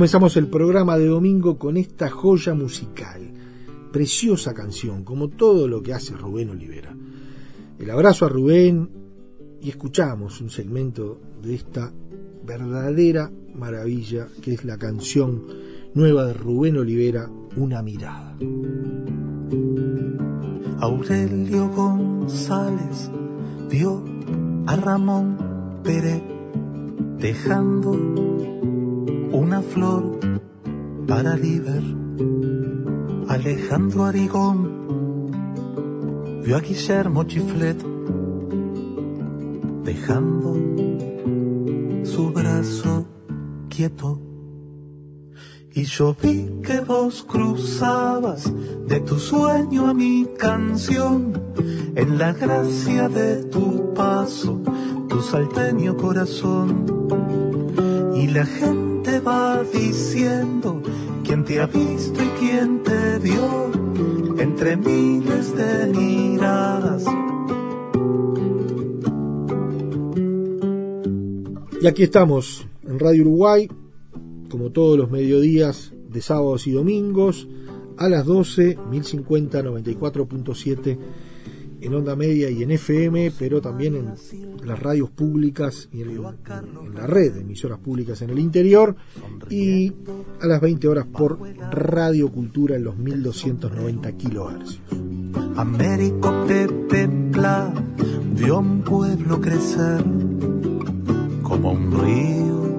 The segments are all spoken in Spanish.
Comenzamos el programa de domingo con esta joya musical, preciosa canción, como todo lo que hace Rubén Olivera. El abrazo a Rubén y escuchamos un segmento de esta verdadera maravilla que es la canción nueva de Rubén Olivera, Una mirada. Aurelio González vio a Ramón Pérez dejando una flor para Liber. Alejandro Arigón vio a Guillermo Chiflet dejando su brazo quieto. Y yo vi que vos cruzabas de tu sueño a mi canción, en la gracia de tu paso, tu salteño corazón. Y la gente va diciendo quién te ha visto y quién te vio entre miles de miradas. Y aquí estamos en Radio Uruguay, como todos los mediodías de sábados y domingos, a las 12, 1050, 94.7 en onda media y en FM, pero también en las radios públicas y en, la red emisoras públicas en el interior y a las 20 horas por Radio Cultura en los 1290 kilohercios. Américo Pepe Pla vio un pueblo crecer como un río.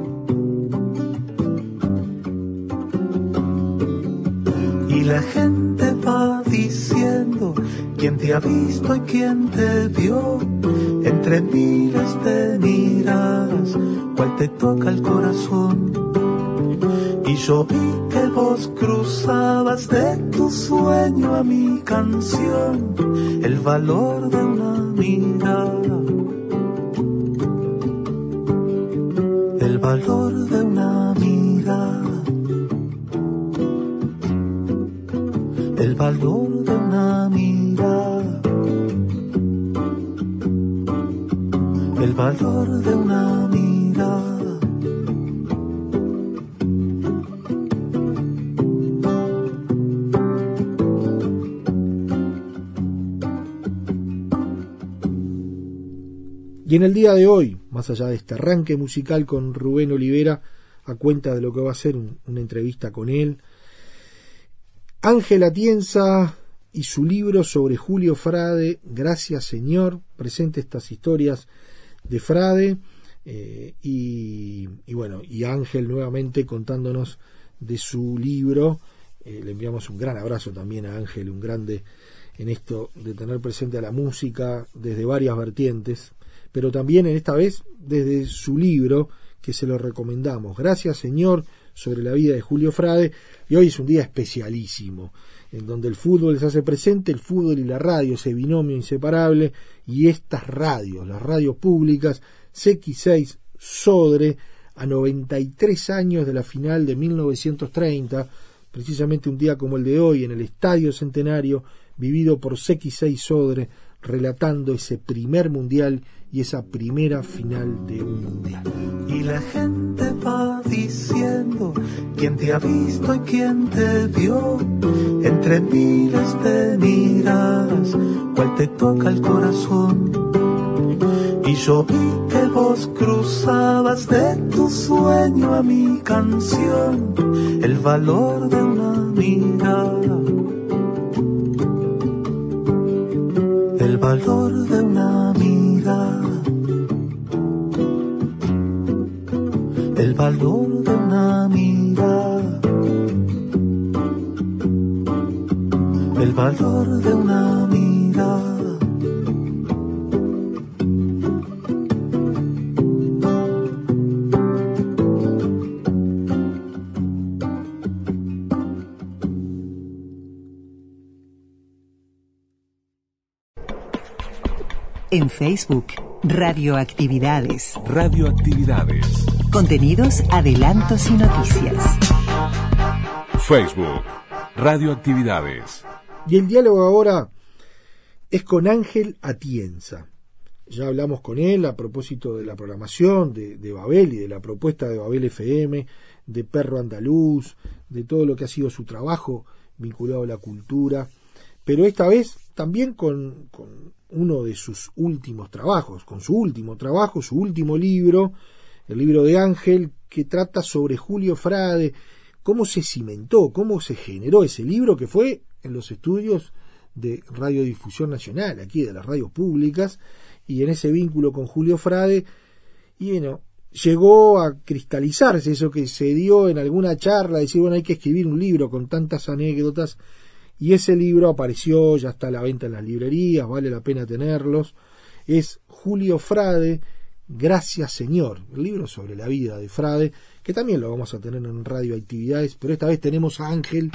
La gente va diciendo quién te ha visto y quién te vio entre miles de miradas, cuál te toca el corazón. Y yo vi que vos cruzabas de tu sueño a mi canción, el valor de una mirada. El valor de valor de una mirada. el valor de una mirada. Y en el día de hoy, más allá de este arranque musical con Rubén Olivera, a cuenta de lo que va a ser una entrevista con él, Ángela Tienza y su libro sobre Julio Frade, Gracias Señor, presenta estas historias de Frade eh, y, bueno, y Ángel nuevamente contándonos de su libro. Eh, le enviamos un gran abrazo también a Ángel, un grande en esto de tener presente a la música desde varias vertientes, pero también en esta vez desde su libro que se lo recomendamos. Gracias Señor sobre la vida de Julio Frade y hoy es un día especialísimo en donde el fútbol se hace presente, el fútbol y la radio, ese binomio inseparable, y estas radios, las radios públicas, CX6 Sodre, a 93 años de la final de 1930, precisamente un día como el de hoy, en el Estadio Centenario, vivido por CX6 Sodre, relatando ese primer mundial y esa primera final de un mundial. Y la gente va diciendo quién te ha visto y quién te vio entre miles de miradas, cuál te toca el corazón. Y yo vi que vos cruzabas de tu sueño a mi canción el valor de una mirada. El valor de El valor de una mirada. El valor de una mirada. En Facebook, Radioactividades. Radioactividades. Contenidos, adelantos y noticias. Facebook. Radioactividades. Y el diálogo ahora es con Ángel Atienza. Ya hablamos con él a propósito de la programación de, de, Babel y de la propuesta de Babel FM, de Perro Andaluz, de todo lo que ha sido su trabajo vinculado a la cultura, pero esta vez también con, con uno de sus últimos trabajos, con su último trabajo, su último libro, el libro de Ángel, que trata sobre Julio Frade, cómo se cimentó, cómo se generó ese libro que fue en los estudios de Radiodifusión Nacional, aquí de las radios públicas, y en ese vínculo con Julio Frade, y bueno, llegó a cristalizarse eso que se dio en alguna charla, decir, bueno, hay que escribir un libro con tantas anécdotas, y ese libro apareció, ya está a la venta en las librerías, vale la pena tenerlos. Es Julio Frade, Gracias Señor, el libro sobre la vida de Frade, que también lo vamos a tener en radioactividades, pero esta vez tenemos a Ángel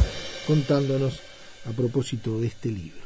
contándonos a propósito de este libro.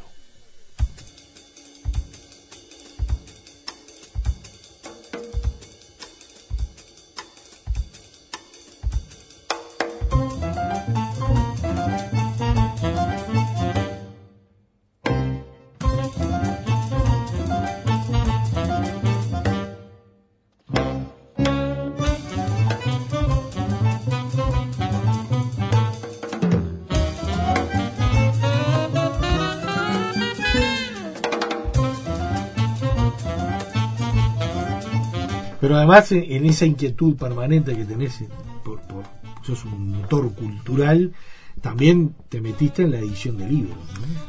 Pero además en esa inquietud permanente que tenés, por, por, sos un motor cultural, también te metiste en la edición de libros.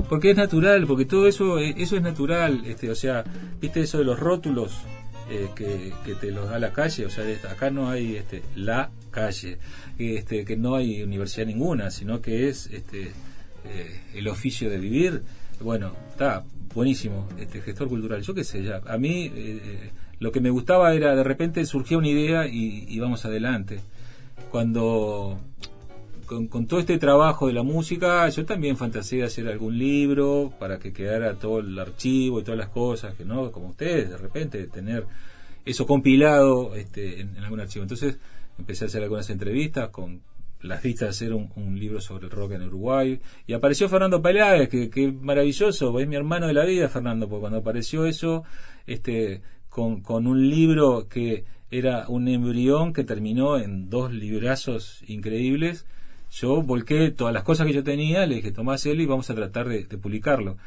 Porque es natural, porque todo eso, eso es natural. Este, o sea, viste eso de los rótulos eh, que, te los da la calle. O sea, acá no hay este, la calle, este, que no hay universidad ninguna, sino que es este, eh, el oficio de vivir. Bueno, está buenísimo, este gestor cultural. Yo qué sé, ya. A mí. Eh, lo que me gustaba era de repente surgía una idea y, y vamos adelante. Cuando con, todo este trabajo de la música, yo también fantaseé hacer algún libro para que quedara todo el archivo y todas las cosas, que no, como ustedes, de repente tener eso compilado este, en, algún archivo. Entonces empecé a hacer algunas entrevistas con las vistas de hacer un, un, libro sobre el rock en Uruguay. Y apareció Fernando Peláez, que, que maravilloso, es mi hermano de la vida, Fernando, porque cuando apareció eso, este, con, con un libro que era un embrión que terminó en dos librazos increíbles, yo volqué todas las cosas que yo tenía, le dije, tomás él y vamos a tratar de, publicarlo.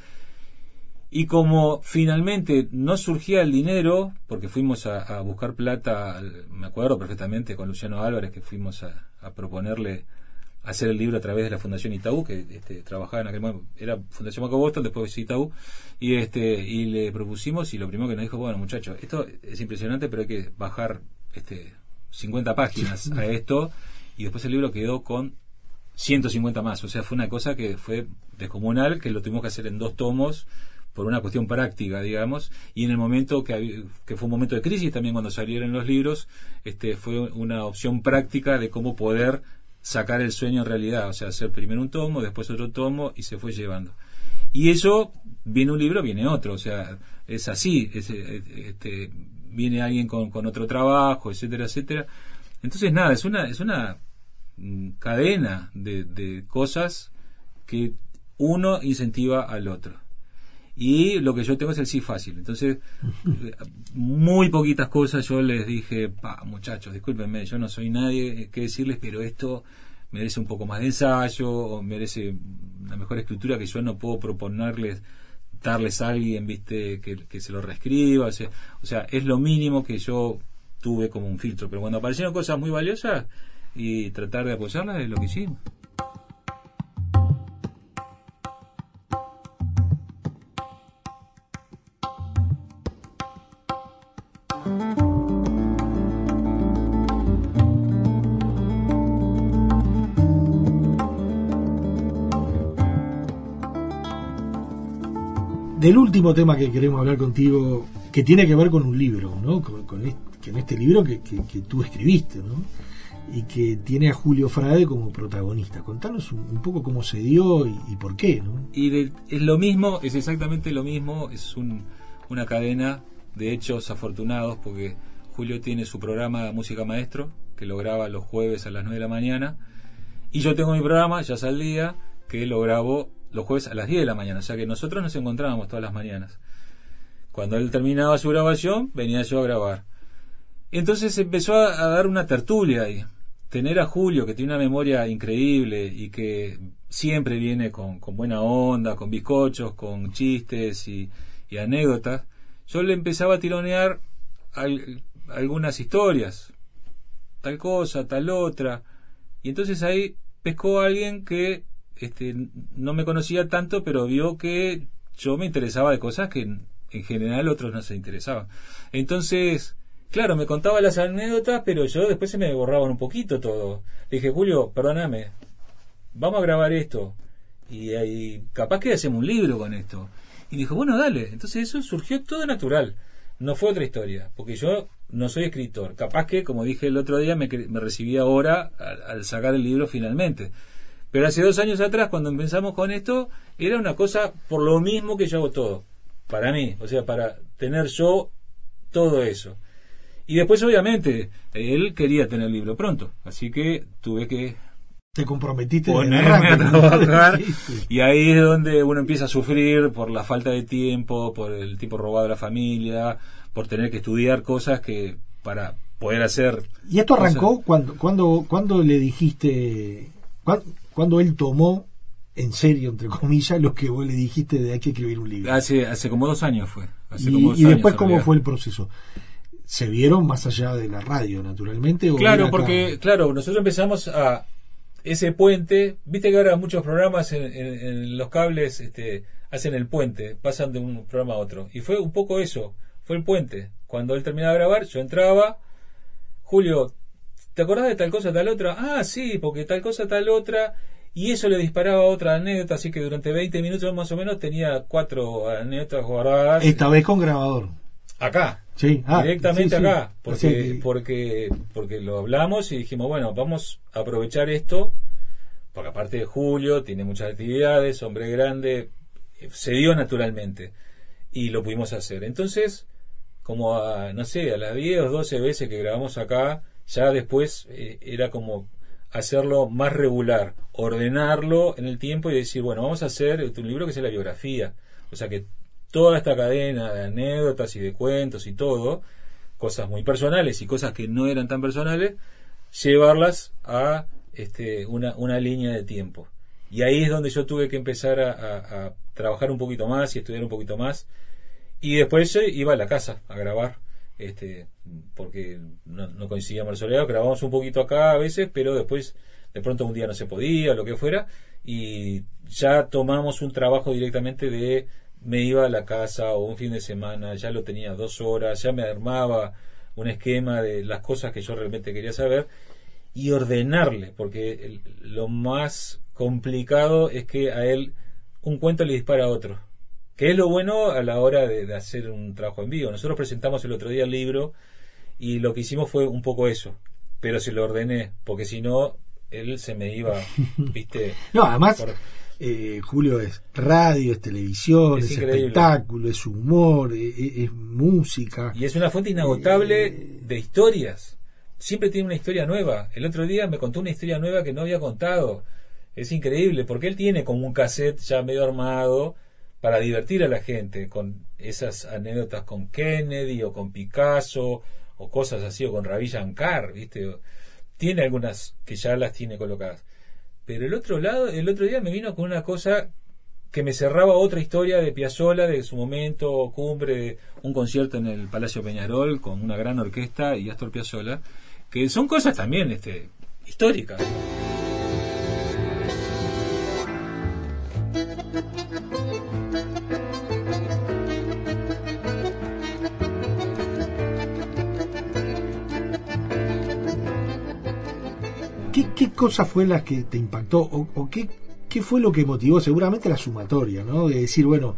Y como finalmente no surgía el dinero, porque fuimos a, buscar plata, me acuerdo perfectamente con Luciano Álvarez que fuimos a proponerle hacer el libro a través de la Fundación Itaú, que este, trabajaba en aquel momento, era Fundación Maco Boston, después Itaú, y este, y le propusimos, y lo primero que nos dijo, bueno muchachos, esto es impresionante, pero hay que bajar este 50 páginas a esto, y después el libro quedó con 150 más, o sea, fue una cosa que fue descomunal, que lo tuvimos que hacer en dos tomos, por una cuestión práctica, digamos, y en el momento que, que fue un momento de crisis también cuando salieron los libros, este, fue una opción práctica de cómo poder sacar el sueño en realidad, o sea, hacer primero un tomo, después otro tomo y se fue llevando. Y eso, viene un libro, viene otro, o sea, es así, es, este, viene alguien con, con, otro trabajo, etcétera, etcétera. Entonces, nada, es una, es una cadena de, de cosas que uno incentiva al otro. Y lo que yo tengo es el sí fácil. Entonces, muy poquitas cosas yo les dije, pa, muchachos, discúlpenme, yo no soy nadie que decirles, pero esto merece un poco más de ensayo, o merece una mejor escritura que yo no puedo proponerles darles a alguien, viste, que, que se lo reescriba, o sea, o sea, es lo mínimo que yo tuve como un filtro, pero cuando aparecieron cosas muy valiosas y tratar de apoyarlas es lo que hicimos. Del último tema que queremos hablar contigo, que tiene que ver con un libro, ¿no? Con, este, libro que, tú escribiste, ¿no? Y que tiene a Julio Frade como protagonista. Contanos un, poco cómo se dio y, por qué, ¿no? Y es lo mismo, es exactamente lo mismo, es una cadena de hechos afortunados porque Julio tiene su programa Música Maestro, que lo graba los jueves a las 9 de la mañana, y yo tengo mi programa, ya día que lo grabo los jueves a las 10 de la mañana, o sea que nosotros nos encontrábamos todas las mañanas. Cuando él terminaba su grabación, venía yo a grabar. Entonces empezó a, dar una tertulia ahí. Tener a Julio, que tiene una memoria increíble y que siempre viene con, buena onda, con bizcochos, con chistes y, anécdotas, yo le empezaba a tironear algunas historias, tal cosa, tal otra, y entonces ahí pescó a alguien que este, no me conocía tanto, pero vio que yo me interesaba de cosas que en, general otros no se interesaban. Entonces, claro, me contaba las anécdotas, pero yo después se me borraban un poquito todo. Le dije, Julio, perdóname, vamos a grabar esto. Y, y capaz que hacemos un libro con esto. Y dijo, bueno, dale. Entonces eso surgió todo natural. No fue otra historia, porque yo no soy escritor. Capaz que, como dije el otro día, me, me recibí ahora al sacar el libro finalmente. Pero hace dos años atrás, cuando empezamos con esto, era una cosa por lo mismo que yo hago todo. Para mí, o sea, para tener yo todo eso. Y después, obviamente, él quería tener el libro pronto. Así que tuve que te comprometiste ponerme a trabajar y ahí es donde uno empieza a sufrir por la falta de tiempo por el tiempo robado de la familia por tener que estudiar cosas que para poder hacer y esto arrancó cuando cuando cuando le dijiste cuando él tomó en serio, entre comillas, lo que vos le dijiste de hay que escribir un libro. Hace, hace como dos años fue. y, después, ¿cómo fue el proceso? ¿Se vieron más allá de la radio, naturalmente? claro, porque, claro, nosotros empezamos a ese puente, viste que ahora muchos programas en, los cables este, hacen el puente, pasan de un programa a otro. Y fue un poco eso, fue el puente. Cuando él terminaba de grabar, yo entraba, Julio, ¿te acordás de tal cosa, tal otra? Ah, sí, porque tal cosa, tal otra. Y eso le disparaba otra anécdota, así que durante 20 minutos más o menos tenía cuatro anécdotas guardadas. Esta vez con grabador. Acá. Sí, ah, directamente acá. Porque, porque, porque lo hablamos y dijimos, bueno, vamos a aprovechar esto. Porque aparte de Julio, tiene muchas actividades, hombre grande, se dio naturalmente. Y lo pudimos hacer. Entonces, como a, no sé, a las 10 o 12 veces que grabamos acá, ya después eh, era como hacerlo más regular, ordenarlo en el tiempo y decir, bueno, vamos a hacer un libro que sea la biografía. O sea que toda esta cadena de anécdotas y de cuentos y todo, cosas muy personales y cosas que no eran tan personales, llevarlas a este, una, una línea de tiempo. Y ahí es donde yo tuve que empezar a, trabajar un poquito más y estudiar un poquito más. Y después iba a la casa a grabar este, porque no, no coincidíamos el soleado, grabamos un poquito acá a veces, pero después de pronto un día no se podía, lo que fuera, y ya tomamos un trabajo directamente de me iba a la casa o un fin de semana, ya lo tenía dos horas, ya me armaba un esquema de las cosas que yo realmente quería saber y ordenarle, porque lo más complicado es que a él un cuento le dispara a otro que es lo bueno a la hora de, hacer un trabajo en vivo. Nosotros presentamos el otro día el libro y lo que hicimos fue un poco eso, pero se lo ordené, porque si no, él se me iba, viste. no, además, eh, Julio es radio, es televisión, es, espectáculo, es humor, es, música. Y es una fuente inagotable eh, de historias. Siempre tiene una historia nueva. El otro día me contó una historia nueva que no había contado. Es increíble, porque él tiene como un cassette ya medio armado para divertir a la gente con esas anécdotas con Kennedy o con Picasso o cosas así o con Ravi Shankar, ¿viste? Tiene algunas que ya las tiene colocadas. Pero el otro lado, el otro día me vino con una cosa que me cerraba otra historia de Piazzolla, de su momento cumbre, un concierto en el Palacio Peñarol con una gran orquesta y Astor Piazzolla, que son cosas también este, históricas. Cosa fue la que te impactó o, qué, qué fue lo que motivó? Seguramente la sumatoria, ¿no? De decir, bueno,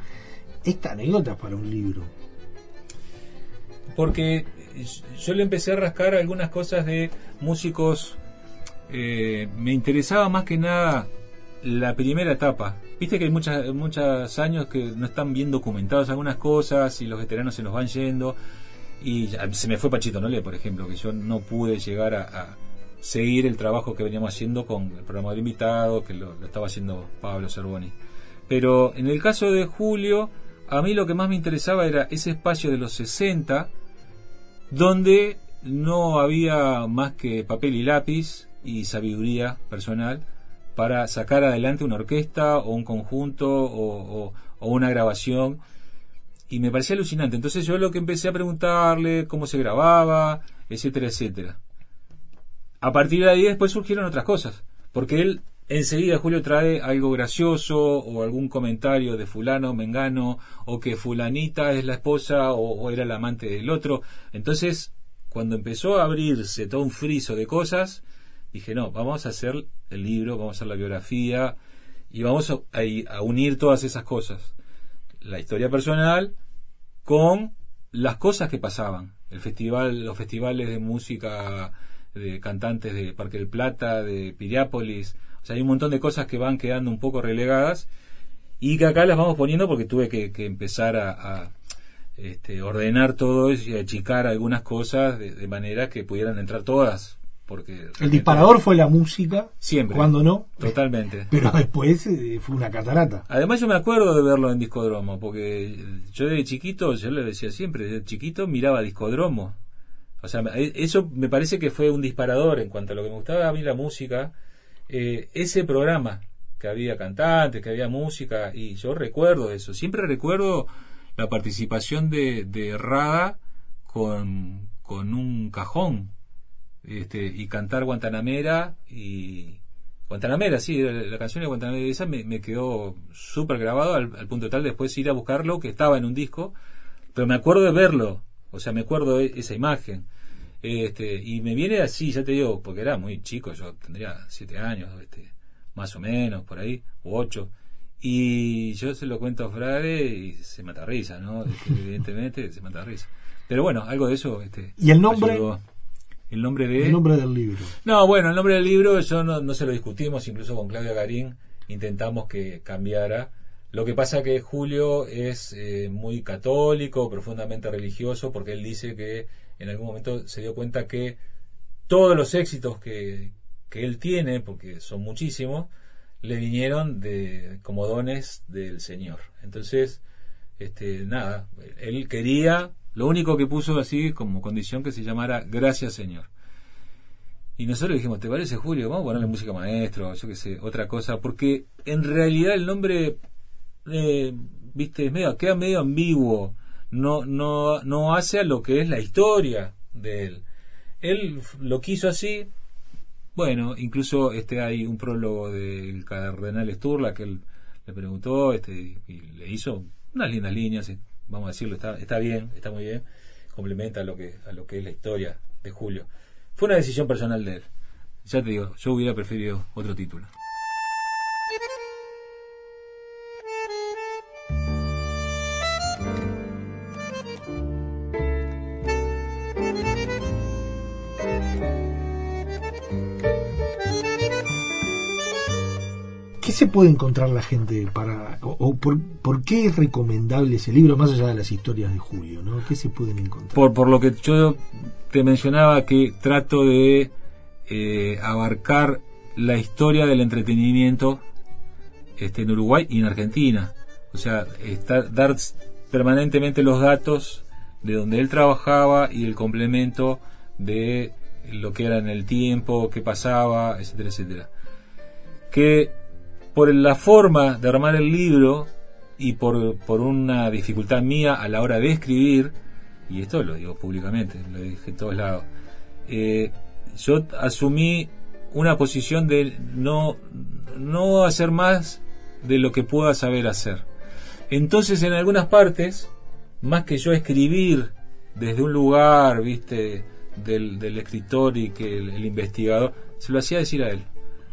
esta anécdota para un libro. porque yo le empecé a rascar algunas cosas de músicos. eh, me interesaba más que nada la primera etapa. Viste que hay muchas, muchos años que no están bien documentados algunas cosas y los veteranos se nos van yendo. Y se me fue Pachito Nole, por ejemplo, que yo no pude llegar a seguir el trabajo que veníamos haciendo con el programa de invitado, que lo, estaba haciendo Pablo Cervoni. Pero en el caso de Julio, a mí lo que más me interesaba era ese espacio de los 60, donde no había más que papel y lápiz y sabiduría personal para sacar adelante una orquesta o un conjunto o, o- o una grabación. Y me parecía alucinante. Entonces yo lo que empecé a preguntarle, cómo se grababa, etcétera, etcétera. A partir de ahí después surgieron otras cosas. Porque él enseguida, Julio, trae algo gracioso o algún comentario de fulano, mengano, o que fulanita es la esposa o, era la amante del otro. Entonces, cuando empezó a abrirse todo un friso de cosas, dije, no, vamos a hacer el libro, vamos a hacer la biografía y vamos a unir todas esas cosas. La historia personal con las cosas que pasaban. El festival, los festivales de música de cantantes de Parque del Plata, de Piriápolis. O sea, hay un montón de cosas que van quedando un poco relegadas y que acá las vamos poniendo porque tuve que, que empezar a, a, este, ordenar todo y achicar algunas cosas de, de manera que pudieran entrar todas. Porque El disparador fue la música, Siempre. cuando no, Totalmente. pero después eh, fue una catarata. Además yo me acuerdo de verlo en Discodromo, porque yo de chiquito, yo le decía siempre, de chiquito miraba Discodromo. O sea, eso me parece que fue un disparador en cuanto a lo que me gustaba a mí la música. Eh, ese programa, que había cantantes, que había música, y yo recuerdo eso. Siempre recuerdo la participación de, de Rada con, con un cajón este, y cantar Guantanamera y Guantanamera, sí, la, canción de Guantanamera esa me, quedó súper grabado al, al punto tal después ir a buscarlo que estaba en un disco, pero me acuerdo de verlo, o sea, me acuerdo de esa imagen. Este, y me viene así, ya te digo, porque era muy chico, yo tendría siete años, este, más o menos, por ahí, o ocho. Y yo se lo cuento a Frade y se mata risa, ¿no? Este, evidentemente se mata risa. Pero bueno, algo de eso. Este, ¿Y el nombre? ayudó. El nombre de. El nombre del libro. No, bueno, el nombre del libro yo no, no se lo discutimos, incluso con Claudia Garín intentamos que cambiara. Lo que pasa que Julio es eh, muy católico, profundamente religioso, porque él dice que en algún momento se dio cuenta que todos los éxitos que, que él tiene, porque son muchísimos, le vinieron de como dones del Señor. Entonces, este, nada, él quería, lo único que puso así como condición que se llamara Gracias Señor. Y nosotros dijimos, ¿te parece Julio? Vamos a ponerle música maestro, yo qué sé, otra cosa, porque en realidad el nombre, eh, viste, medio, queda medio ambiguo, no, no, no hace a lo que es la historia de él. Él lo quiso así, bueno, incluso este hay un prólogo del cardenal Sturla que él le preguntó este, y le hizo unas lindas líneas, eh, vamos a decirlo, está, está bien, está muy bien, complementa a lo que, a lo que es la historia de Julio. Fue una decisión personal de él. Ya te digo, yo hubiera preferido otro título. Se puede encontrar la gente para o, por, por qué es recomendable ese libro más allá de las historias de Julio, ¿no? ¿Qué se pueden encontrar? Por, por lo que yo te mencionaba que trato de eh, abarcar la historia del entretenimiento este, en Uruguay y en Argentina. O sea, está, dar permanentemente los datos de donde él trabajaba y el complemento de lo que era en el tiempo, qué pasaba, etcétera, etcétera. Que por la forma de armar el libro y por, por una dificultad mía a la hora de escribir, y esto lo digo públicamente, lo dije en todos lados, eh, yo asumí una posición de no, no hacer más de lo que pueda saber hacer. Entonces en algunas partes, más que yo escribir desde un lugar, viste, del, del escritor y que el, investigador, se lo hacía decir a él.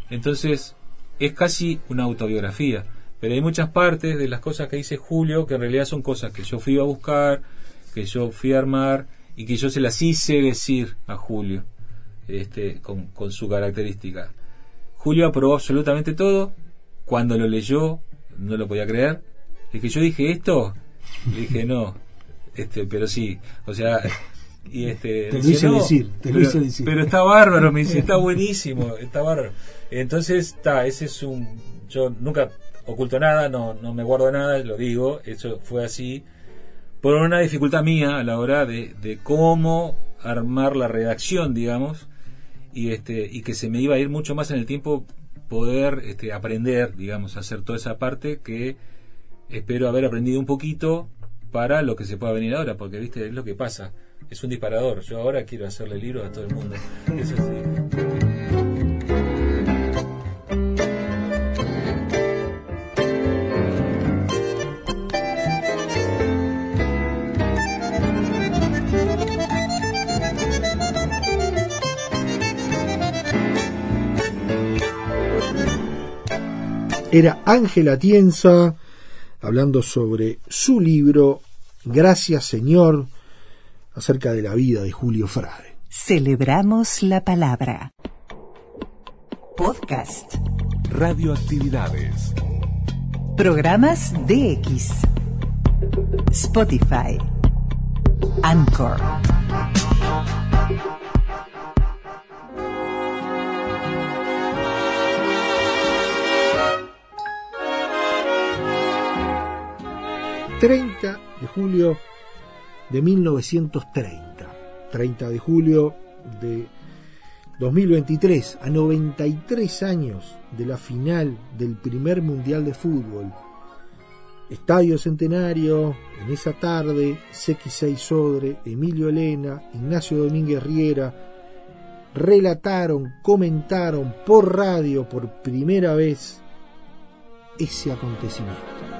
Entonces es casi una autobiografía. Pero hay muchas partes de las cosas que dice Julio que en realidad son cosas que yo fui a buscar, que yo fui a armar y que yo se las hice decir a Julio este, con, con su característica. Julio aprobó absolutamente todo. Cuando lo leyó, no lo podía creer. Es que yo dije esto, le dije no, este, pero sí, o sea, y este, te lo hice decir, te pero, lo hice decir. pero está bárbaro, me dice, está buenísimo, está bárbaro. Entonces, está, ese es un, yo nunca oculto nada, no, no me guardo nada, lo digo, eso fue así, por una dificultad mía a la hora de, de cómo armar la redacción, digamos, y este y que se me iba a ir mucho más en el tiempo poder este, aprender, digamos, hacer toda esa parte que espero haber aprendido un poquito para lo que se pueda venir ahora, porque viste, es lo que pasa, es un disparador. Yo ahora quiero hacerle libros a todo el mundo. Eso sí. Era Ángela Tienza hablando sobre su libro Gracias Señor acerca de la vida de Julio Frade. Celebramos la palabra. Podcast. Radioactividades. Programas DX. Spotify. Anchor. ...30 de julio de 1930... ...30 de julio de 2023... ...a 93 años de la final del primer Mundial de Fútbol... Estadio Centenario, en esa tarde, CX6 Sodre, Emilio Elena, Ignacio Domínguez Riera, relataron, comentaron por radio por primera vez ese acontecimiento.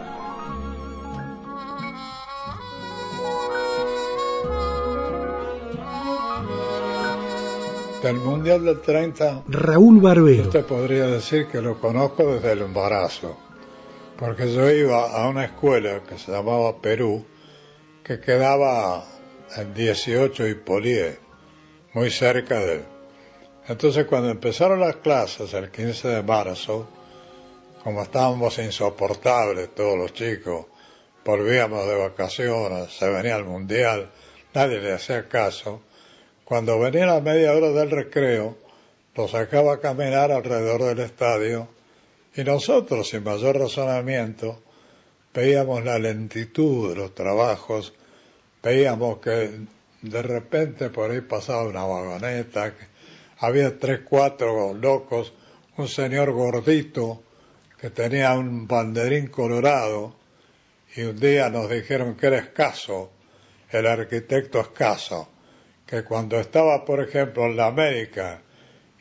Del Mundial del 30, Raúl Barbero. yo te podría decir que lo conozco desde el embarazo, porque yo iba a una escuela que se llamaba Perú, que quedaba en 18 y Polié, muy cerca de él. Entonces cuando empezaron las clases el 15 de marzo, como estábamos insoportables todos los chicos, volvíamos de vacaciones, se venía el mundial, nadie le hacía caso, cuando venía la media hora del recreo, lo sacaba a caminar alrededor del estadio y nosotros, sin mayor razonamiento, veíamos la lentitud de los trabajos, veíamos que de repente por ahí pasaba una vagoneta, había tres, cuatro locos, un señor gordito que tenía un banderín colorado y un día nos dijeron que era escaso, el arquitecto escaso, que cuando estaba, por ejemplo, en la América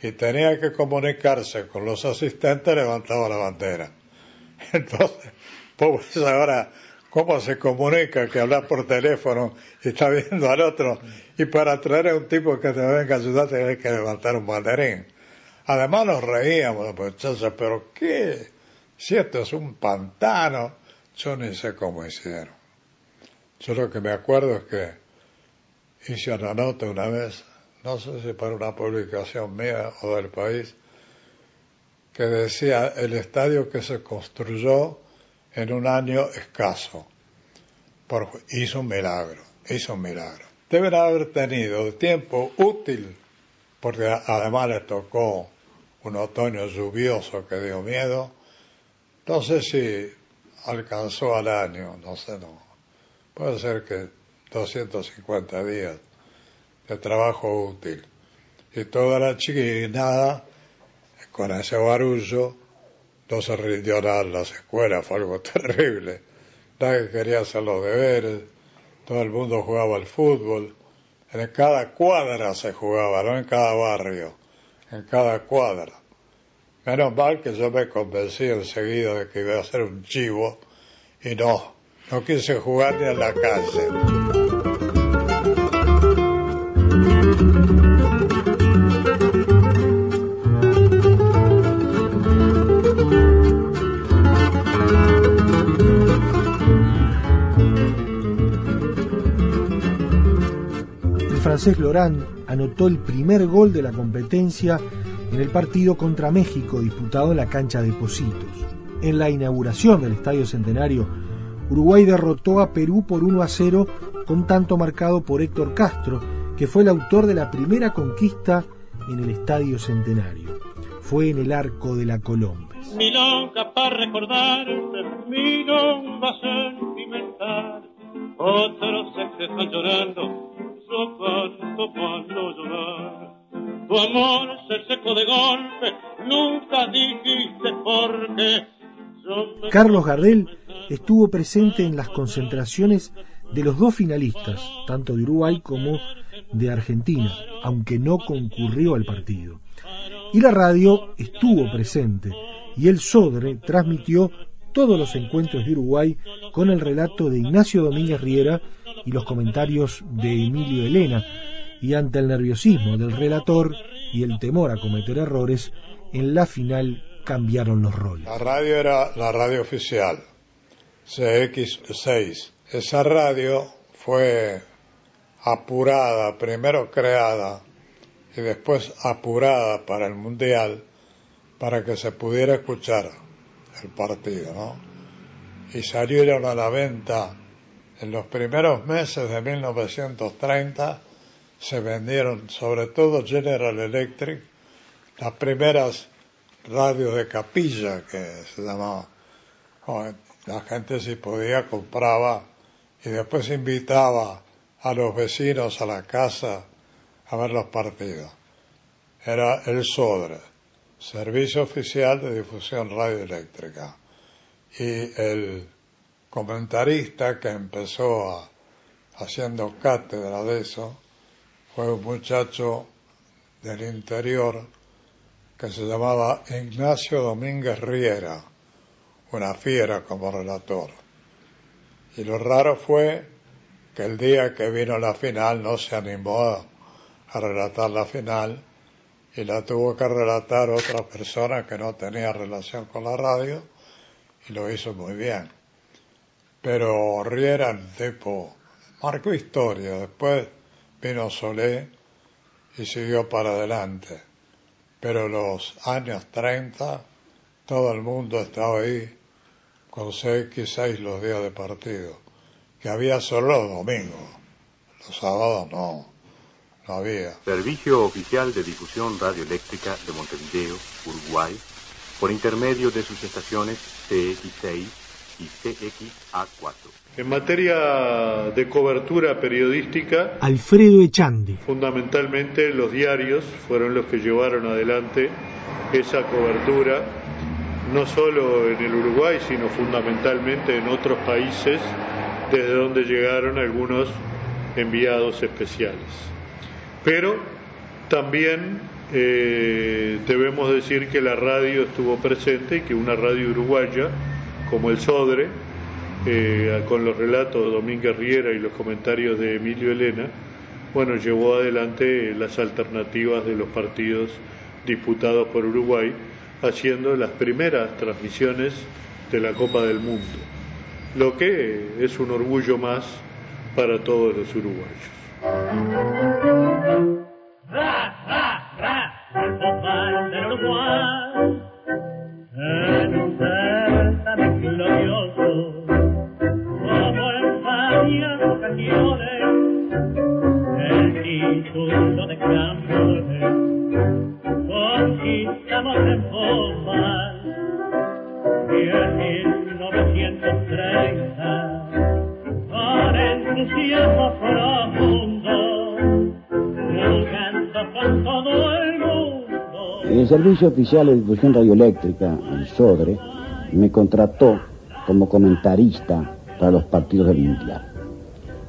y tenía que comunicarse con los asistentes, levantaba la bandera. Entonces, pues ahora, ¿cómo se comunica que habla por teléfono y está viendo al otro? Y para traer a un tipo que te venga a ayudar, tenés que levantar un banderín. Además nos reíamos muchachos, pero ¿qué? Si esto es un pantano, yo ni sé cómo hicieron. Yo lo que me acuerdo es que hice una nota una vez, no sé si para una publicación mía o del país, que decía el estadio que se construyó en un año escaso. Hizo un milagro, hizo un milagro. Deben haber tenido tiempo útil, porque además les tocó un otoño lluvioso que dio miedo. No sé si alcanzó al año, no sé, no. Puede ser que 250 días de trabajo útil. Y toda la chiquinada, con ese barullo no se rindió nada en las escuelas, fue algo terrible. Nadie quería hacer los deberes, todo el mundo jugaba al fútbol. En cada cuadra se jugaba, no en cada barrio, en cada cuadra. Menos mal que yo me convencí enseguida de que iba a ser un chivo y no, no quise jugar ni en la calle. Francés Laurent anotó el primer gol de la competencia en el partido contra México disputado en la cancha de Positos. En la inauguración del Estadio Centenario, Uruguay derrotó a Perú por 1 a 0 con tanto marcado por Héctor Castro, que fue el autor de la primera conquista en el Estadio Centenario. Fue en el Arco de la Colombes. milonga para. Otros llorando, yo canto para no llorar. Tu amor se secó de golpe, nunca dijiste por qué. Yo me- Carlos Gardel estuvo presente en las concentraciones de los dos finalistas, tanto de Uruguay como de Argentina, aunque no concurrió al partido. Y la radio estuvo presente y el Sodre transmitió todos los encuentros de Uruguay con el relato de Ignacio Domínguez Riera y los comentarios de Emilio Elena, y ante el nerviosismo del relator y el temor a cometer errores, en la final cambiaron los roles. La radio era la radio oficial, CX6. Esa radio fue apurada, primero creada y después apurada para el Mundial para que se pudiera escuchar el partido, ¿no? Y salieron a la venta en los primeros meses de 1930, se vendieron sobre todo General Electric, las primeras radios de capilla que se llamaba. La gente si podía compraba y después invitaba a los vecinos a la casa a ver los partidos. Era el SODRE, Servicio Oficial de Difusión Radioeléctrica. Y el comentarista que empezó haciendo cátedra de eso fue un muchacho del interior que se llamaba Ignacio Domínguez Riera, una fiera como relator. Y lo raro fue que el día que vino la final no se animó a relatar la final y la tuvo que relatar otra persona que no tenía relación con la radio y lo hizo muy bien. Pero Riera, el marcó historia. Después vino Solé y siguió para adelante. Pero los años 30, todo el mundo estaba ahí con CX6 los días de partido, que había solo los domingos, los sábados no, no había. Servicio oficial de difusión radioeléctrica de Montevideo, Uruguay, por intermedio de sus estaciones CX6 y CXA4. En materia de cobertura periodística, Alfredo Echandi. fundamentalmente los diarios fueron los que llevaron adelante esa cobertura, no solo en el Uruguay, sino fundamentalmente en otros países, desde donde llegaron algunos enviados especiales. Pero también eh, debemos decir que la radio estuvo presente y que una radio uruguaya, como el Sodre, eh, con los relatos de Domínguez Riera y los comentarios de Emilio Elena, bueno, llevó adelante las alternativas de los partidos disputados por Uruguay, haciendo las primeras transmisiones de la Copa del Mundo, lo que es un orgullo más para todos los uruguayos. ¡Ra, ra, ra! Glorioso como en varias ocasiones el título de en forma y en 1930 con entusiasmo profundo jugando con todo el mundo. El Servicio Oficial de Difusión Radioeléctrica, el SODRE, me contrató como comentarista para los partidos del Mundial.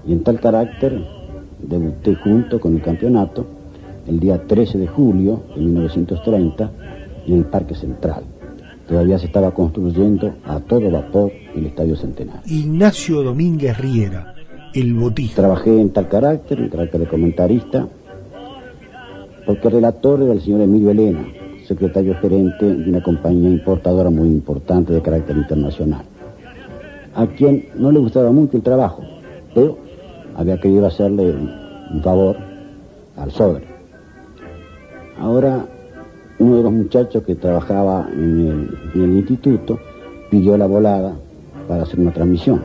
Y en tal carácter debuté junto con el campeonato el día 13 de julio de 1930 en el Parque Central. Todavía se estaba construyendo a todo vapor el Estadio Centenario. Ignacio Domínguez Riera, el botista. Trabajé en tal carácter, en carácter de comentarista, porque el relator era el señor Emilio Elena, secretario gerente de una compañía importadora muy importante de carácter internacional, a quien no le gustaba mucho el trabajo, pero había querido hacerle un favor al sobre. Ahora, uno de los muchachos que trabajaba en el, instituto pidió la volada para hacer una transmisión,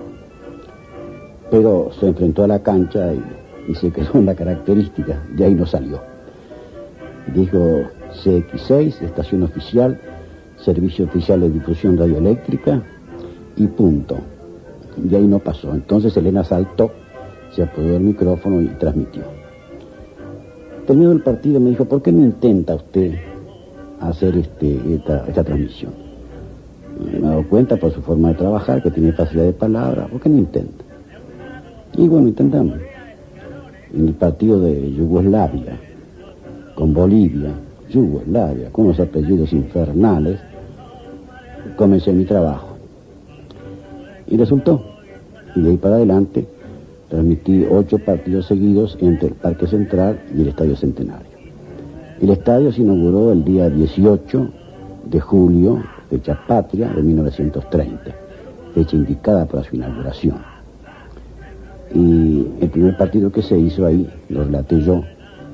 pero se enfrentó a la cancha y, y se quedó en la característica, de ahí no salió. Dijo CX6, estación oficial, servicio oficial de difusión radioeléctrica y punto. De ahí no pasó. Entonces Elena saltó, se apoderó del micrófono y transmitió. Terminado el partido me dijo, ¿por qué no intenta usted hacer este, esta, transmisión? Me he dado cuenta por su forma de trabajar, que tiene facilidad de palabra, ¿por qué no intenta? Y bueno, intentamos. En el partido de Yugoslavia, con Bolivia, Yugoslavia, con unos apellidos infernales, comencé mi trabajo. Y resultó. Y de ahí para adelante transmití ocho partidos seguidos entre el Parque Central y el Estadio Centenario. El estadio se inauguró el día 18 de julio, fecha patria de 1930, fecha indicada para su inauguración. Y el primer partido que se hizo ahí, lo relaté yo,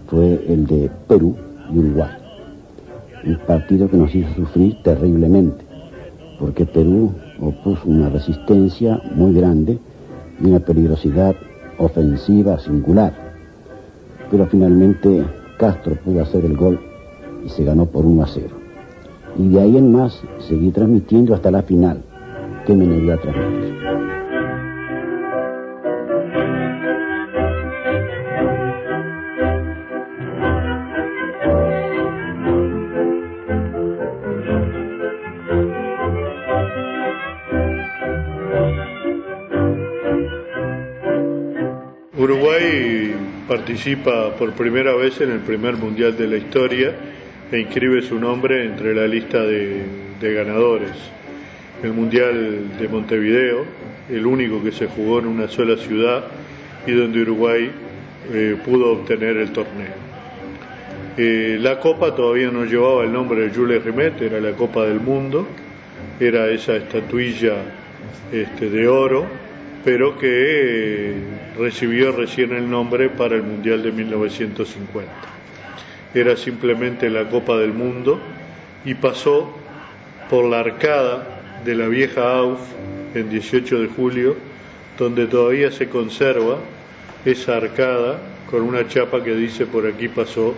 fue el de Perú y Uruguay un partido que nos hizo sufrir terriblemente, porque Perú opuso una resistencia muy grande y una peligrosidad ofensiva singular. Pero finalmente Castro pudo hacer el gol y se ganó por 1 a 0. Y de ahí en más seguí transmitiendo hasta la final, que me negué a transmitir. Participa por primera vez en el primer mundial de la historia e inscribe su nombre entre la lista de, ganadores. El mundial de Montevideo, el único que se jugó en una sola ciudad y donde Uruguay eh, pudo obtener el torneo. Eh, la copa todavía no llevaba el nombre de Jules Rimet, era la Copa del Mundo, era esa estatuilla este, de oro pero que recibió recién el nombre para el Mundial de 1950. Era simplemente la Copa del Mundo y pasó por la arcada de la vieja AUF en 18 de julio, donde todavía se conserva esa arcada con una chapa que dice por aquí pasó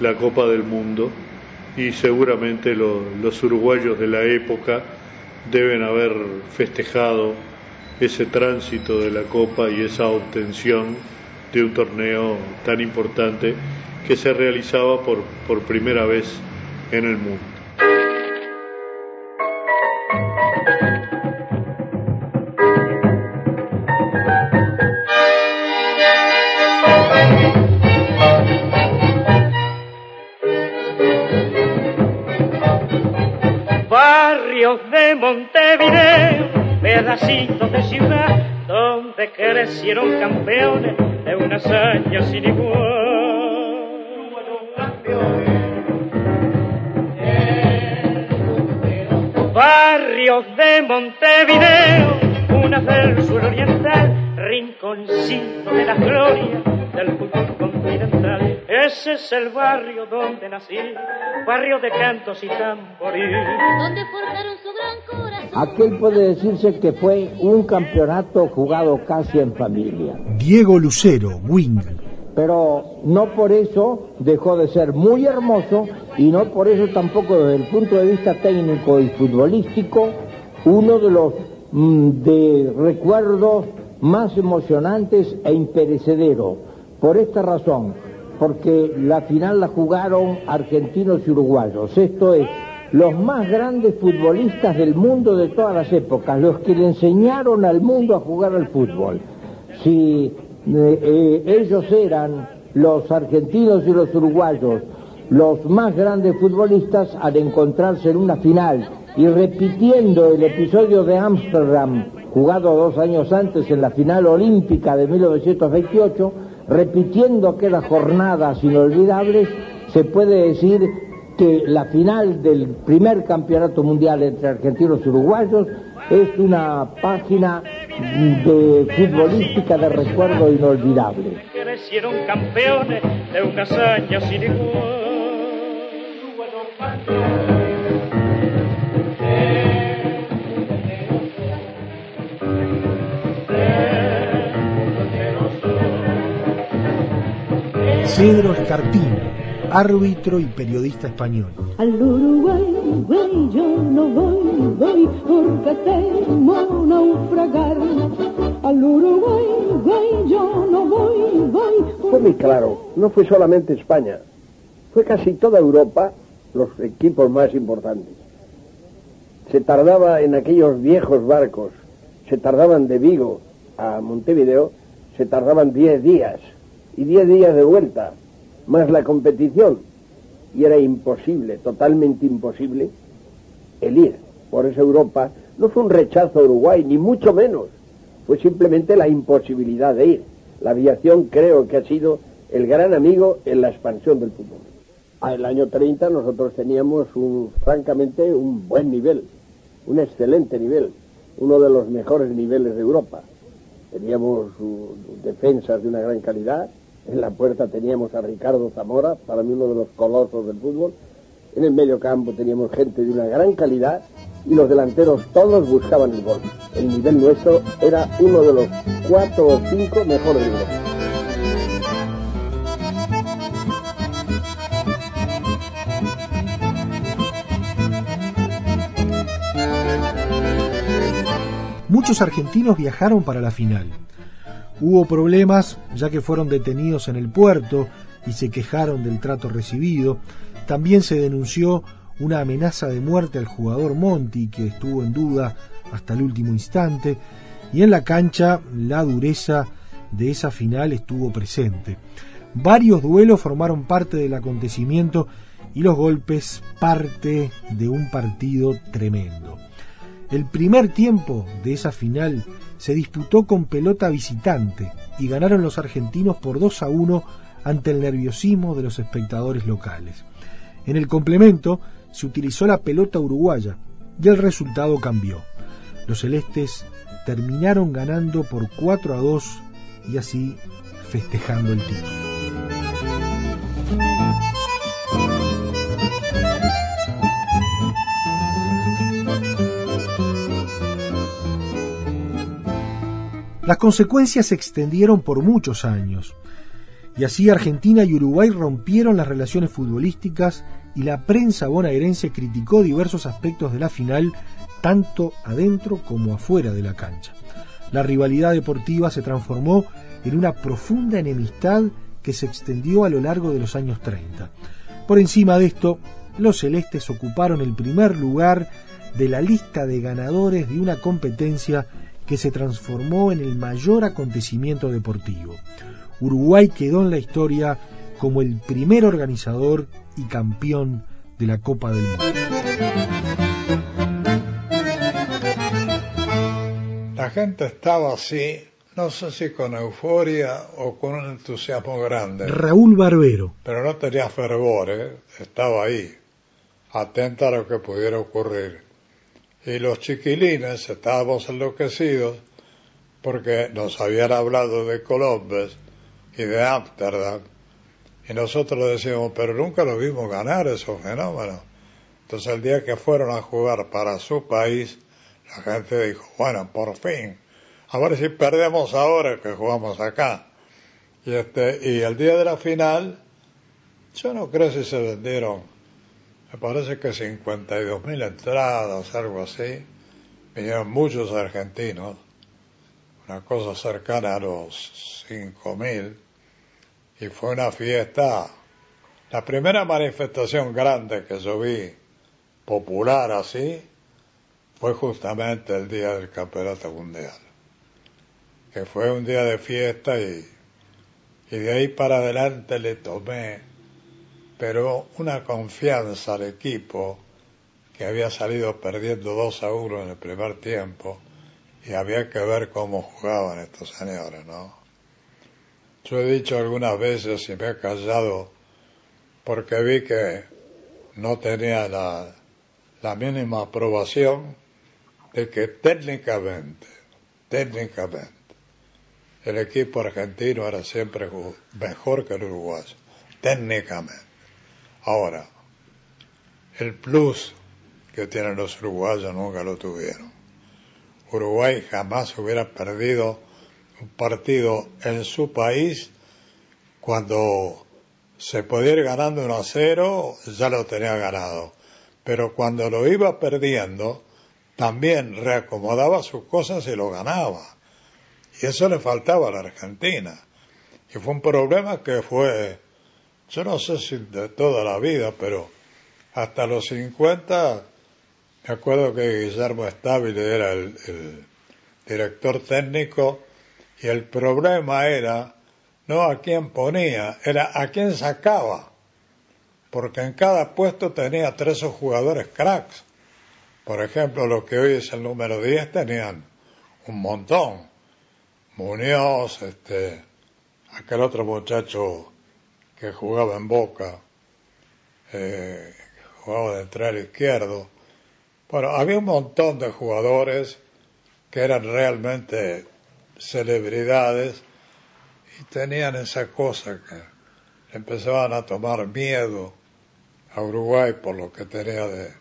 la Copa del Mundo y seguramente los uruguayos de la época deben haber festejado ese tránsito de la Copa y esa obtención de un torneo tan importante que se realizaba por, por primera vez en el mundo. Barrios de Montevideo pedacitos de ciudad donde crecieron campeones de una hazaña sin igual. Barrios de Montevideo, una del sur oriental, rinconcito de la gloria del fútbol continental. Ese es el barrio donde nací, barrio de cantos y tamboril. Donde forjaron su gran corazón. Aquel puede decirse que fue un campeonato jugado casi en familia. Diego Lucero, Wing. Pero no por eso dejó de ser muy hermoso y no por eso tampoco desde el punto de vista técnico y futbolístico uno de los mm, de recuerdos más emocionantes e imperecederos por esta razón, porque la final la jugaron argentinos y uruguayos. Esto es, los más grandes futbolistas del mundo de todas las épocas, los que le enseñaron al mundo a jugar al fútbol. Si eh, eh, ellos eran los argentinos y los uruguayos los más grandes futbolistas al encontrarse en una final y repitiendo el episodio de Ámsterdam jugado dos años antes en la final olímpica de 1928, repitiendo aquellas jornadas inolvidables, se puede decir que la final del primer campeonato mundial entre argentinos y uruguayos es una página de futbolística de recuerdo inolvidable. Pedro Escarpín, árbitro y periodista español. Al Uruguay, güey, yo no voy, voy porque temo naufragar. Al Uruguay, güey, yo no voy, voy. Fue muy claro, no fue solamente España, fue casi toda Europa los equipos más importantes. Se tardaba en aquellos viejos barcos, se tardaban de Vigo a Montevideo, se tardaban 10 días y 10 días de vuelta, más la competición. Y era imposible, totalmente imposible, el ir. Por eso Europa no fue un rechazo a Uruguay, ni mucho menos. Fue simplemente la imposibilidad de ir. La aviación creo que ha sido el gran amigo en la expansión del fútbol. El año 30 nosotros teníamos un, francamente un buen nivel, un excelente nivel, uno de los mejores niveles de Europa. Teníamos uh, defensas de una gran calidad, en la puerta teníamos a Ricardo Zamora, para mí uno de los colosos del fútbol. En el medio campo teníamos gente de una gran calidad y los delanteros todos buscaban el gol. El nivel nuestro era uno de los cuatro o cinco mejores del Europa. Muchos argentinos viajaron para la final. Hubo problemas ya que fueron detenidos en el puerto y se quejaron del trato recibido. También se denunció una amenaza de muerte al jugador Monti, que estuvo en duda hasta el último instante, y en la cancha la dureza de esa final estuvo presente. Varios duelos formaron parte del acontecimiento y los golpes parte de un partido tremendo. El primer tiempo de esa final se disputó con pelota visitante y ganaron los argentinos por 2 a 1 ante el nerviosismo de los espectadores locales. En el complemento se utilizó la pelota uruguaya y el resultado cambió. Los celestes terminaron ganando por 4 a 2 y así festejando el título. Las consecuencias se extendieron por muchos años, y así Argentina y Uruguay rompieron las relaciones futbolísticas y la prensa bonaerense criticó diversos aspectos de la final, tanto adentro como afuera de la cancha. La rivalidad deportiva se transformó en una profunda enemistad que se extendió a lo largo de los años 30. Por encima de esto, los celestes ocuparon el primer lugar de la lista de ganadores de una competencia que se transformó en el mayor acontecimiento deportivo. Uruguay quedó en la historia como el primer organizador y campeón de la Copa del Mundo. La gente estaba así, no sé si con euforia o con un entusiasmo grande. Raúl Barbero. Pero no tenía fervor, ¿eh? estaba ahí, atenta a lo que pudiera ocurrir y los chiquilines estábamos enloquecidos porque nos habían hablado de Colombes y de Ámsterdam y nosotros decíamos, pero nunca lo vimos ganar esos fenómenos. Entonces el día que fueron a jugar para su país, la gente dijo, bueno, por fin, a ver si perdemos ahora que jugamos acá. Y, este, y el día de la final, yo no creo si se vendieron me parece que 52 mil entradas, algo así. Vinieron muchos argentinos, una cosa cercana a los 5 mil. y fue una fiesta. La primera manifestación grande que yo vi popular así fue justamente el día del Campeonato Mundial, que fue un día de fiesta y, y de ahí para adelante le tomé, pero una confianza al equipo que había salido perdiendo 2 a 1 en el primer tiempo y había que ver cómo jugaban estos señores, ¿no? Yo he dicho algunas veces y me he callado porque vi que no tenía la, la mínima aprobación de que técnicamente, técnicamente, el equipo argentino era siempre mejor que el uruguayo, técnicamente. Ahora, el plus que tienen los uruguayos nunca lo tuvieron. Uruguay jamás hubiera perdido un partido en su país cuando se podía ir ganando 1 a 0, ya lo tenía ganado. Pero cuando lo iba perdiendo, también reacomodaba sus cosas y lo ganaba. Y eso le faltaba a la Argentina. Y fue un problema que fue, yo no sé si de toda la vida, pero hasta los 50 me acuerdo que Guillermo Estabile era el, director técnico y el problema era no a quién ponía, era a quién sacaba. Porque en cada puesto tenía tres o jugadores cracks. Por ejemplo, los que hoy es el número 10 tenían un montón. Muñoz, este, aquel otro muchacho que jugaba en Boca, eh, jugaba de entrar izquierdo. Bueno, había un montón de jugadores que eran realmente celebridades y tenían esa cosa que empezaban a tomar miedo a Uruguay por lo que tenía de,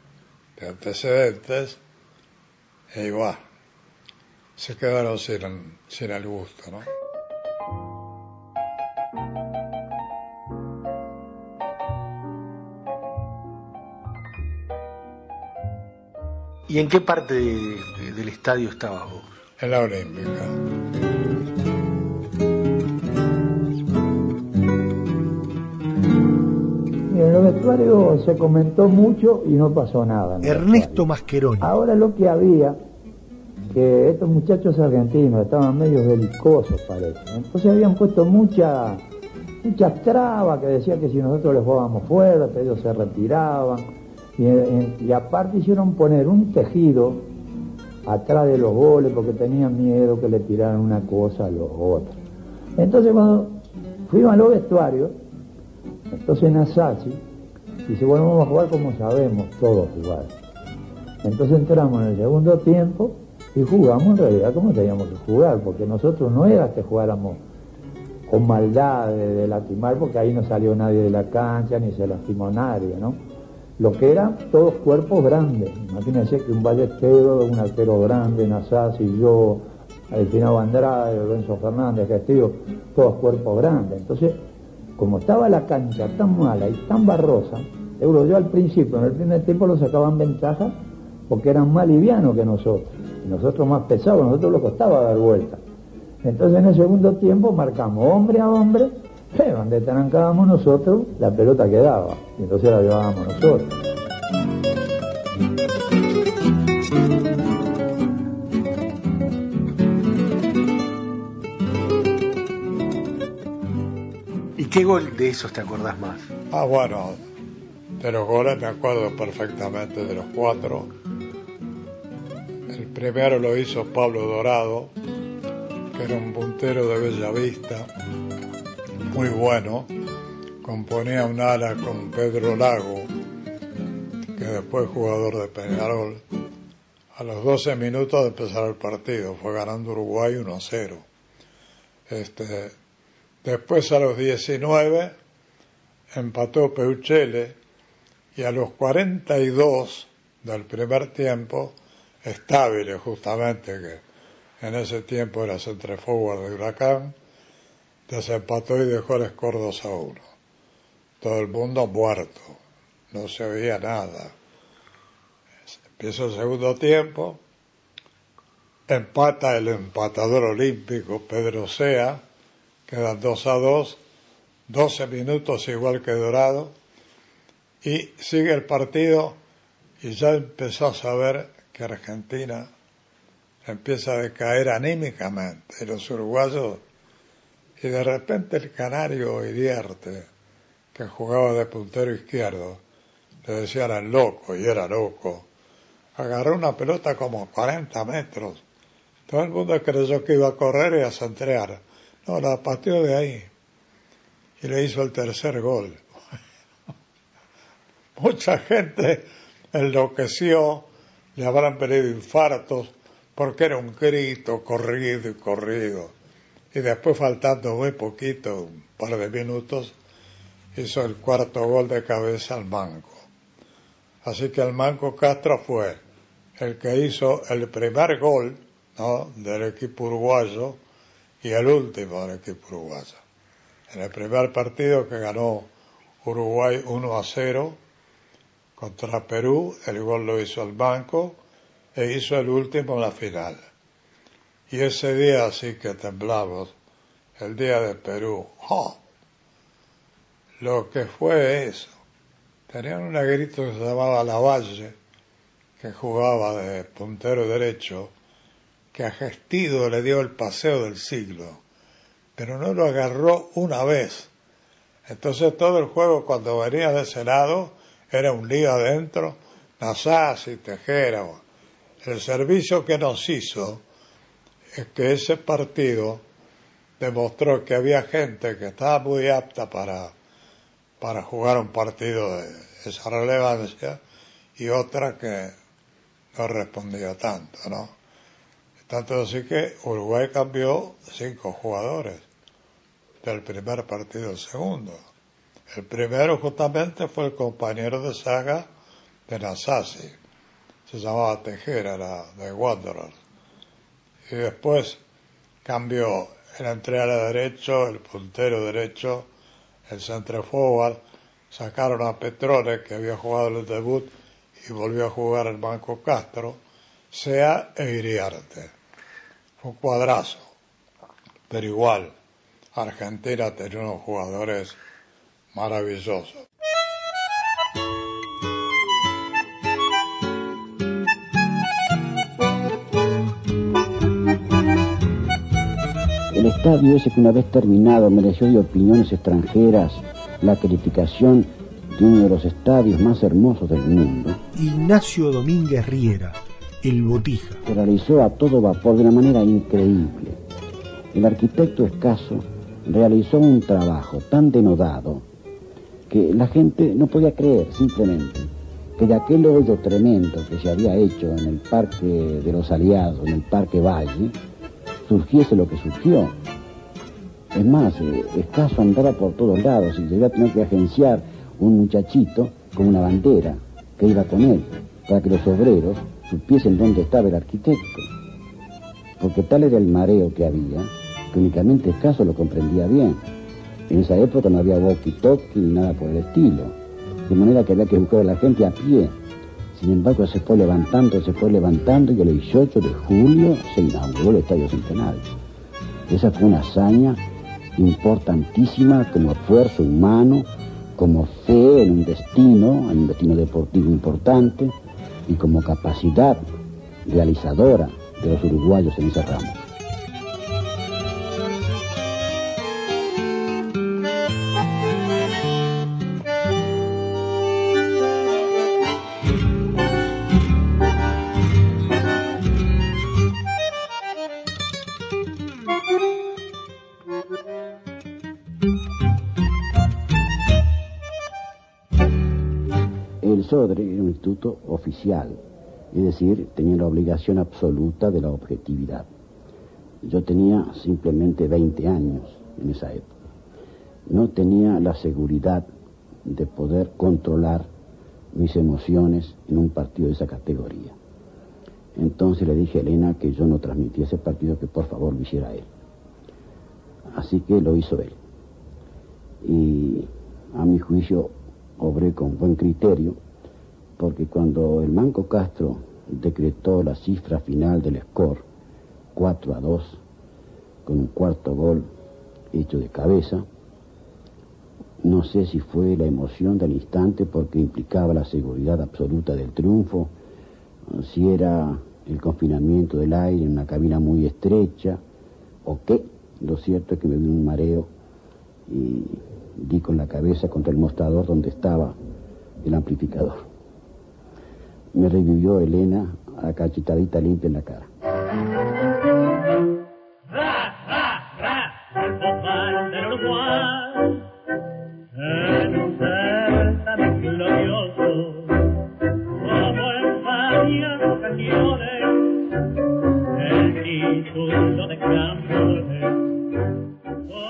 antecedentes e igual se quedaron sin, sin el gusto, ¿no? ¿Y en qué parte del estadio estabas vos? En la Olímpica. En los vestuarios se comentó mucho y no pasó nada. Ernesto Mascheroni. Ahora lo que había, que estos muchachos argentinos estaban medio belicosos, parece. Entonces habían puesto mucha, muchas trabas que decían que si nosotros les jugábamos fuerte, ellos se retiraban y, aparte hicieron poner un tejido atrás de los goles porque tenían miedo que le tiraran una cosa a los otros. Entonces cuando fuimos a los vestuarios, entonces Nasasi dice, bueno, vamos a jugar como sabemos todos jugar. Entonces entramos en el segundo tiempo y jugamos en realidad como teníamos que jugar, porque nosotros no era que jugáramos con maldad de, de lastimar, porque ahí no salió nadie de la cancha, ni se lastimó nadie, ¿no? Lo que eran todos cuerpos grandes. Imagínense que un Ballestero, un arquero grande, y yo, Delfino Andrade, Lorenzo Fernández, Castillo, todos cuerpos grandes. Entonces, como estaba la cancha tan mala y tan barrosa, yo al principio, en el primer tiempo, lo sacaban ventaja porque eran más livianos que nosotros. Y nosotros más pesados, nosotros lo costaba dar vuelta. Entonces en el segundo tiempo marcamos hombre a hombre donde trancábamos nosotros, la pelota quedaba, y entonces la llevábamos nosotros. ¿Y qué gol de esos te acordás más? Ah, bueno, de los goles me acuerdo perfectamente de los cuatro. El primero lo hizo Pablo Dorado, que era un puntero de Bella Vista muy bueno, componía un ala con Pedro Lago, que después jugador de Peñarol. A los 12 minutos de empezar el partido, fue ganando Uruguay 1-0. Este, después a los 19 empató Peuchele y a los 42 del primer tiempo, estable justamente, que en ese tiempo era centre forward de Huracán, desempató y dejó el score 2 a 1. Todo el mundo muerto, no se veía nada. Empieza el segundo tiempo, empata el empatador olímpico Pedro Sea, quedan 2 a 2 12 minutos igual que Dorado, y sigue el partido y ya empezó a saber que Argentina empieza a decaer anímicamente, y los uruguayos, y de repente el canario Iriarte, que jugaba de puntero izquierdo, le decían el loco, y era loco, agarró una pelota como 40 metros. Todo el mundo creyó que iba a correr y a centrear. No, la pateó de ahí. Y le hizo el tercer gol. Mucha gente enloqueció, le habrán venido infartos, porque era un grito corrido y corrido. Y después, faltando muy poquito, un par de minutos, hizo el cuarto gol de cabeza al Manco. Así que el Manco Castro fue el que hizo el primer gol del equipo uruguayo y el último del equipo uruguayo. En el primer partido que ganó Uruguay 1 a 0 contra Perú, el gol lo hizo el Banco e hizo el último en la final. Y ese día sí que temblamos, el día de Perú. ¡Oh! Lo que fue eso. Tenían un negrito que se llamaba Lavalle, que jugaba de puntero derecho, que a Gestido le dio el paseo del siglo, pero no lo agarró una vez. Entonces todo el juego cuando venía de ese lado era un lío adentro, Nazás y Tejera. El servicio que nos hizo es que ese partido demostró que había gente que estaba muy apta para, para jugar un partido de esa relevancia y otra que no respondía tanto, ¿no? Tanto así que Uruguay cambió cinco jugadores del primer partido al segundo. El primero justamente fue el compañero de saga de Nasasi, se llamaba Tejera, era de Wanderers. Y después cambió el entrega derecho, el puntero derecho, el centro forward, sacaron a Petrone que había jugado el debut y volvió a jugar el Banco Castro, sea e Iriarte. Fue un cuadrazo, pero igual, Argentina tenía unos jugadores maravillosos. Estadio ese que una vez terminado mereció de opiniones extranjeras la criticación de uno de los estadios más hermosos del mundo. Ignacio Domínguez Riera, el Botija. Se realizó a todo vapor de una manera increíble. El arquitecto escaso realizó un trabajo tan denodado que la gente no podía creer simplemente que de aquel hoyo tremendo que se había hecho en el Parque de los Aliados, en el Parque Valle, surgiese lo que surgió. Es más, eh, escaso andaba por todos lados y debía tener que agenciar un muchachito con una bandera que iba con él, para que los obreros supiesen dónde estaba el arquitecto. Porque tal era el mareo que había, que únicamente escaso lo comprendía bien. En esa época no había walkie-talkie ni nada por el estilo, de manera que había que buscar a la gente a pie. Sin embargo, se fue levantando, se fue levantando y el 18 de julio se inauguró el Estadio Centenario. Esa fue una hazaña importantísima como esfuerzo humano, como fe en un destino, en un destino deportivo importante y como capacidad realizadora de los uruguayos en ese ramo. SODRE era un instituto oficial, es decir, tenía la obligación absoluta de la objetividad. Yo tenía simplemente 20 años en esa época. No tenía la seguridad de poder controlar mis emociones en un partido de esa categoría. Entonces le dije a Elena que yo no transmitía ese partido, que por favor lo hiciera él. Así que lo hizo él. Y a mi juicio obré con buen criterio, porque cuando el Manco Castro decretó la cifra final del score, 4 a 2, con un cuarto gol hecho de cabeza, No sé si fue la emoción del instante porque implicaba la seguridad absoluta del triunfo, si era el confinamiento del aire en una cabina muy estrecha, o qué. Lo cierto es que me dio un mareo y di con la cabeza contra el mostrador donde estaba el amplificador. Me revivió Elena a cachetadita limpia en la cara. El fútbol del Uruguay en un certamen glorioso, como en varias ocasiones, el título de campeones.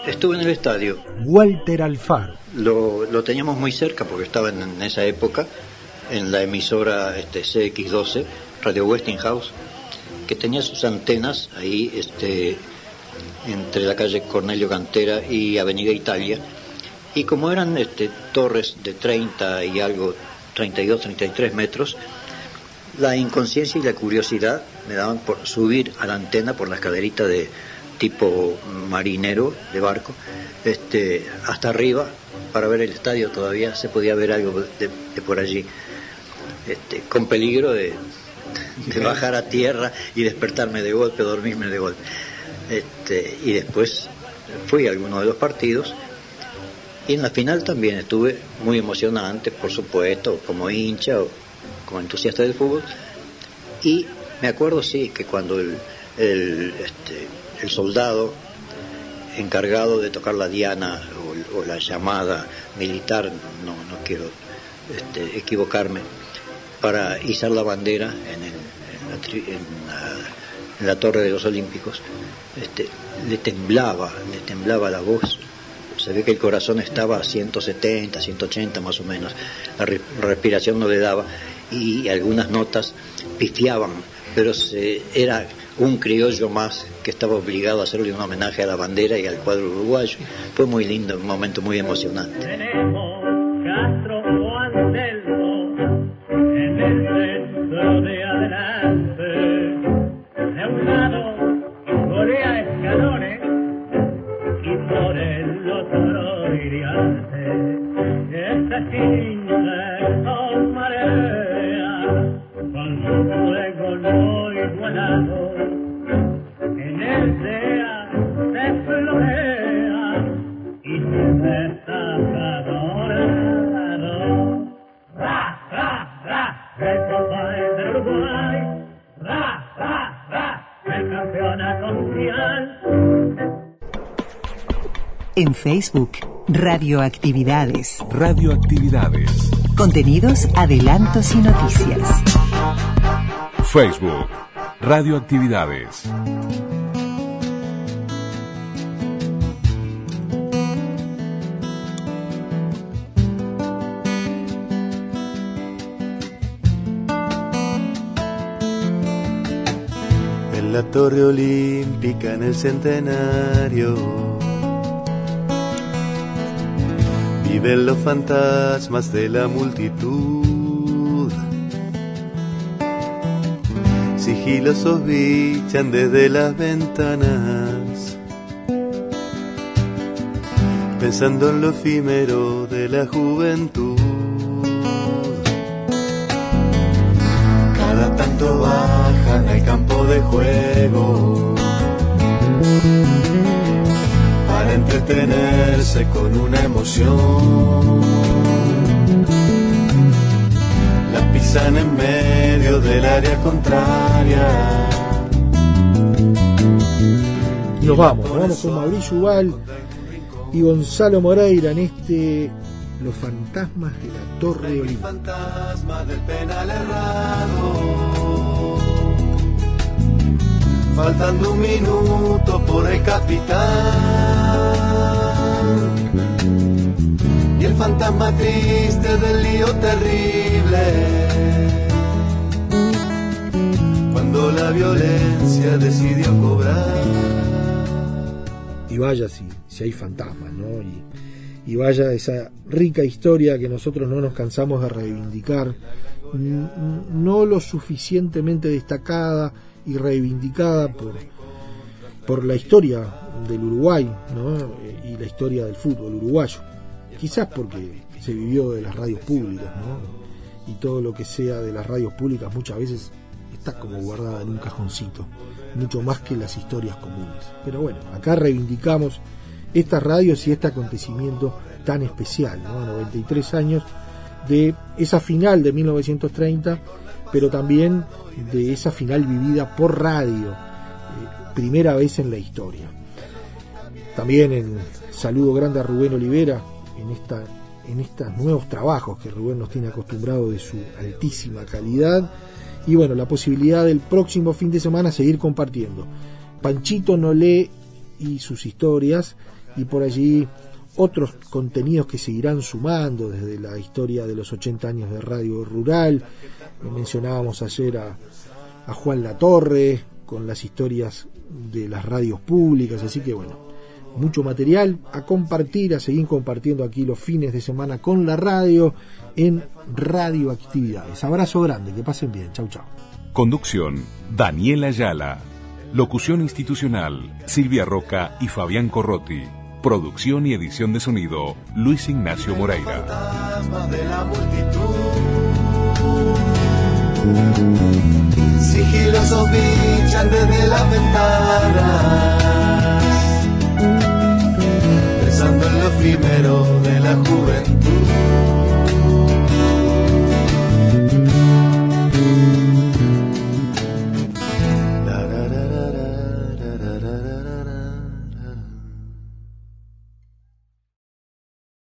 Estuve en el estadio. Walter Alfaro. Lo, lo teníamos muy cerca porque estaba en, en esa época en la emisora este, CX12, Radio Westinghouse, que tenía sus antenas ahí este, entre la calle Cornelio Cantera y Avenida Italia. Y como eran este, torres de 30 y algo, 32, 33 metros, la inconsciencia y la curiosidad me daban por subir a la antena por la escalerita de tipo marinero de barco este, hasta arriba para ver el estadio todavía se podía ver algo de, de por allí este, con peligro de, de bajar a tierra y despertarme de golpe dormirme de golpe. Este, y después fui a alguno de los partidos. Y en la final también estuve muy emocionante por supuesto como hincha o como entusiasta del fútbol. Y me acuerdo sí que cuando el, el, este, el soldado encargado de tocar la diana o, o la llamada militar, no, no quiero este, equivocarme, para izar la bandera en, el, en, la, torre de los Olímpicos, este, le temblaba, le temblaba la voz. Se ve que el corazón estaba a 170, 180 más o menos. La re- respiración no le daba y algunas notas pifiaban, pero era un criollo más que estaba obligado a hacerle un homenaje a la bandera y al cuadro uruguayo. Fue muy lindo, un momento muy emocionante. En Facebook, Radioactividades. Radioactividades. Contenidos, adelantos y noticias. Facebook. Radioactividades. En la torre olímpica en el centenario viven los fantasmas de la multitud. Sigilosos bichan desde las ventanas, pensando en lo efímero de la juventud. Cada tanto bajan al campo de juego para entretenerse con una emoción. La pisan en medio del área contraria. Y nos vamos, nos vamos con Mauricio Ubal y Gonzalo Moreira en este Los fantasmas de la Torre Olímpica. fantasma del penal errado. Faltando un minuto por el capitán. Y el fantasma triste del lío terrible. Cuando la violencia decidió cobrar. Y vaya si, si hay fantasmas, ¿no? Y, y vaya esa rica historia que nosotros no nos cansamos de reivindicar, no lo suficientemente destacada y reivindicada por, por la historia del Uruguay ¿no? y la historia del fútbol uruguayo. quizás porque se vivió de las radios públicas, ¿no? Y todo lo que sea de las radios públicas muchas veces está como guardada en un cajoncito, mucho más que las historias comunes. Pero bueno, acá reivindicamos estas radios y este acontecimiento tan especial, ¿no? 93 años de esa final de 1930, pero también de esa final vivida por radio, eh, primera vez en la historia. También en saludo grande a Rubén Olivera en esta en estos nuevos trabajos que Rubén nos tiene acostumbrado de su altísima calidad y bueno, la posibilidad del próximo fin de semana seguir compartiendo. Panchito Nolé y sus historias y por allí otros contenidos que seguirán sumando desde la historia de los 80 años de Radio Rural. Mencionábamos ayer a, a Juan Latorre con las historias de las radios públicas, así que bueno, mucho material a compartir, a seguir compartiendo aquí los fines de semana con la radio en Radioactividades. Abrazo grande, que pasen bien. Chau, chau. Conducción, Daniela Ayala. Locución institucional, Silvia Roca y Fabián Corrotti. Producción y edición de sonido, Luis Ignacio Moreira. Sigilosos bichan desde las ventanas, pensando en lo efímero de la juventud.